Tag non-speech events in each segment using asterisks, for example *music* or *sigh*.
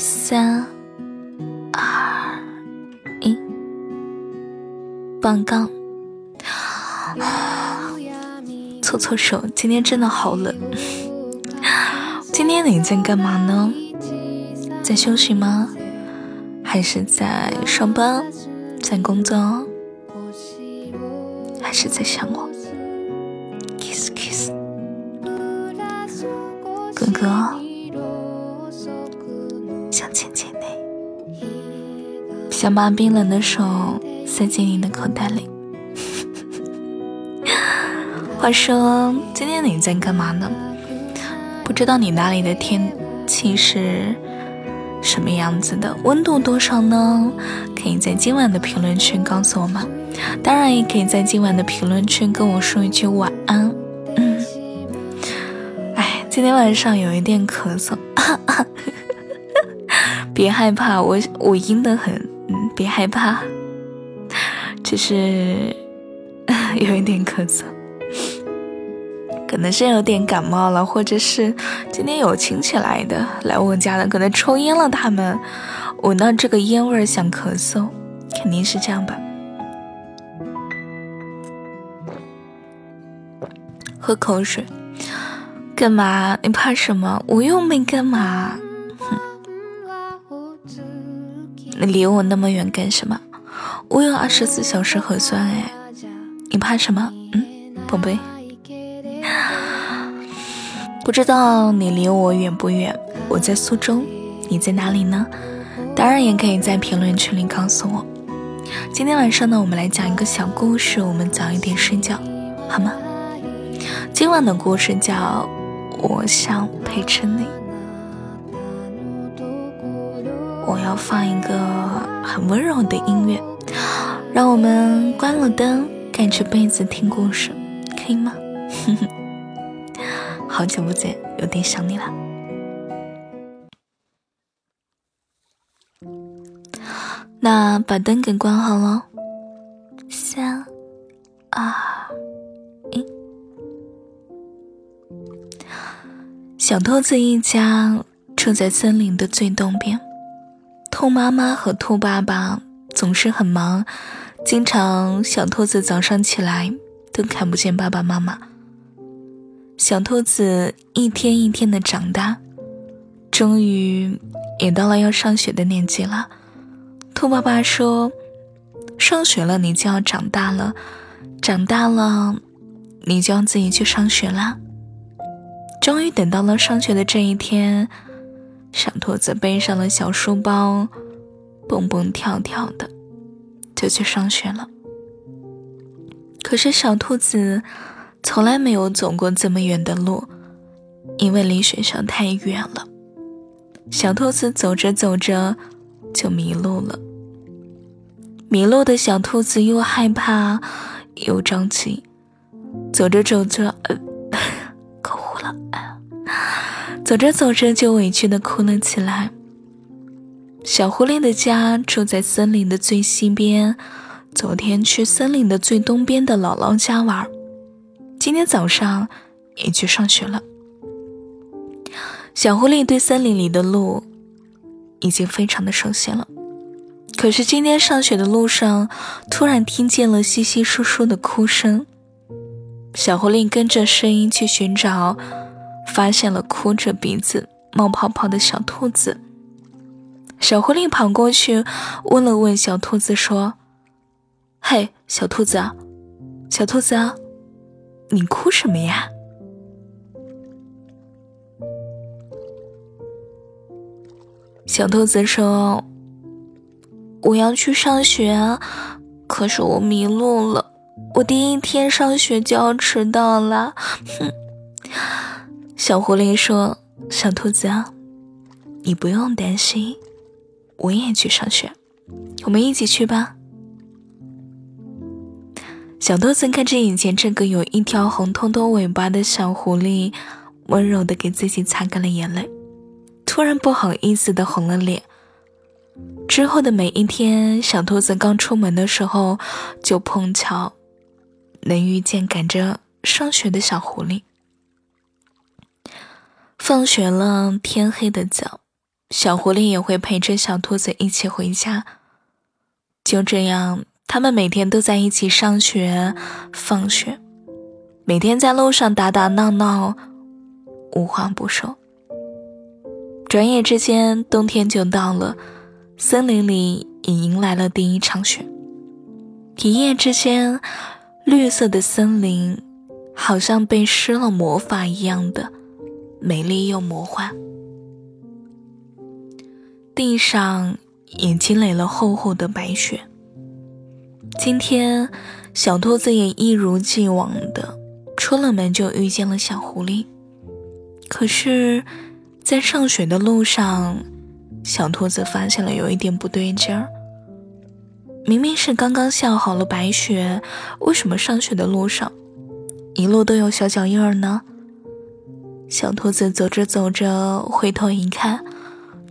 三、二、一，报告。*sighs* 搓搓手，今天真的好冷。*laughs* 今天你在干嘛呢？在休息吗？还是在上班？在工作？还是在想我想亲亲你，想把冰冷的手塞进你的口袋里。*laughs* 话说，今天你在干嘛呢？不知道你那里的天气是什么样子的，温度多少呢？可以在今晚的评论区告诉我吗？当然，也可以在今晚的评论区跟我说一句晚安。嗯，哎，今天晚上有一点咳嗽，*laughs* 别害怕，我我阴的很，嗯，别害怕，*laughs* 只是 *laughs* 有一点咳嗽。可能是有点感冒了，或者是今天有亲戚来的，来我家的，可能抽烟了，他们闻到这个烟味儿想咳嗽，肯定是这样吧。喝口水，干嘛？你怕什么？我又没干嘛。你离我那么远干什么？我有二十四小时核酸哎，你怕什么？嗯，宝贝。不知道你离我远不远？我在苏州，你在哪里呢？当然也可以在评论区里告诉我。今天晚上呢，我们来讲一个小故事，我们早一点睡觉，好吗？今晚的故事叫《我想陪着你》。我要放一个很温柔的音乐，让我们关了灯，盖着被子听故事，可以吗？哼哼。好久不见，有点想你了。那把灯给关好了。三、二、一。小兔子一家住在森林的最东边。兔妈妈和兔爸爸总是很忙，经常小兔子早上起来都看不见爸爸妈妈。小兔子一天一天的长大，终于也到了要上学的年纪了。兔爸爸说：“上学了，你就要长大了；长大了，你就要自己去上学啦。”终于等到了上学的这一天，小兔子背上了小书包，蹦蹦跳跳的就去上学了。可是小兔子。从来没有走过这么远的路，因为离学校太远了。小兔子走着走着就迷路了。迷路的小兔子又害怕又着急，走着走着，*laughs* 口糊了。走着走着就委屈的哭了起来。小狐狸的家住在森林的最西边，昨天去森林的最东边的姥姥家玩。今天早上也去上学了。小狐狸对森林里的路已经非常的熟悉了，可是今天上学的路上，突然听见了稀稀疏疏的哭声。小狐狸跟着声音去寻找，发现了哭着鼻子冒泡泡的小兔子。小狐狸跑过去问了问小兔子，说：“嘿，小兔子，小兔子。”你哭什么呀？小兔子说：“我要去上学，可是我迷路了。我第一天上学就要迟到了。”哼。小狐狸说：“小兔子，啊你不用担心，我也去上学，我们一起去吧。”小兔子看着眼前这个有一条红彤彤尾巴的小狐狸，温柔的给自己擦干了眼泪，突然不好意思的红了脸。之后的每一天，小兔子刚出门的时候，就碰巧能遇见赶着上学的小狐狸。放学了，天黑的早，小狐狸也会陪着小兔子一起回家。就这样，他们每天都在一起上学、放学，每天在路上打打闹闹，无话不说。转眼之间，冬天就到了，森林里也迎来了第一场雪。一夜之间，绿色的森林好像被施了魔法一样的美丽又魔幻。地上也积累了厚厚的白雪。今天，小兔子也一如既往的出了门，就遇见了小狐狸。可是，在上学的路上，小兔子发现了有一点不对劲儿。明明是刚刚下好了白雪，为什么上学的路上一路都有小脚印儿呢？小兔子走着走着，回头一看。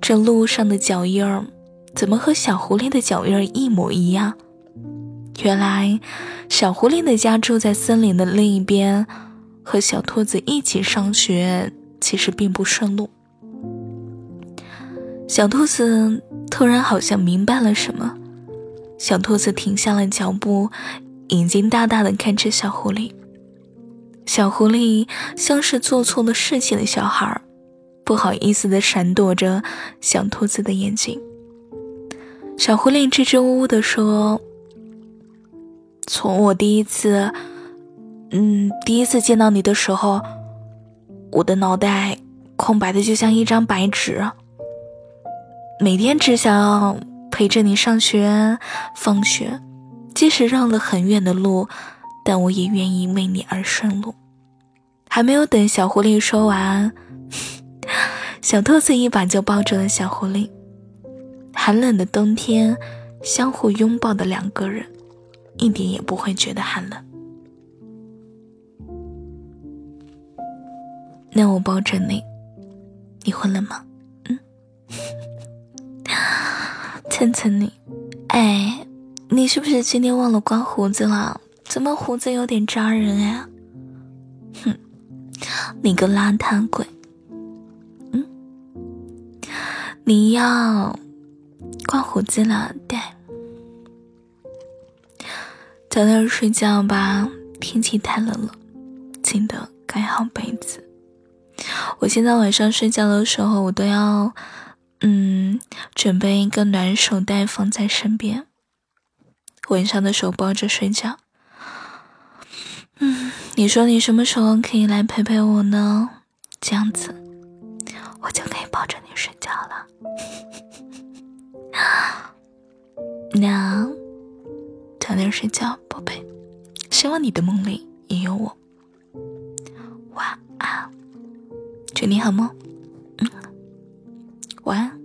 这路上的脚印儿，怎么和小狐狸的脚印儿一模一样？原来，小狐狸的家住在森林的另一边，和小兔子一起上学，其实并不顺路。小兔子突然好像明白了什么，小兔子停下了脚步，眼睛大大的看着小狐狸。小狐狸像是做错了事情的小孩。不好意思的闪躲着小兔子的眼睛。小狐狸支支吾吾的说：“从我第一次，嗯，第一次见到你的时候，我的脑袋空白的就像一张白纸，每天只想要陪着你上学、放学，即使绕了很远的路，但我也愿意为你而顺路。”还没有等小狐狸说完。*laughs* 小兔子一把就抱住了小狐狸。寒冷的冬天，相互拥抱的两个人，一点也不会觉得寒冷。那我抱着你，你会冷吗？嗯，*laughs* 蹭蹭你。哎，你是不是今天忘了刮胡子了？怎么胡子有点扎人呀？哼，你个邋遢鬼！嗯你要刮胡子了，对，早点睡觉吧，天气太冷了，记得盖好被子。我现在晚上睡觉的时候，我都要，嗯，准备一个暖手袋放在身边，晚上的时候抱着睡觉。你说你什么时候可以来陪陪我呢？这样子我就可以抱着你睡觉了。*laughs* 娘，早点睡觉，宝贝。希望你的梦里也有我。晚安。祝你好梦。嗯，晚安。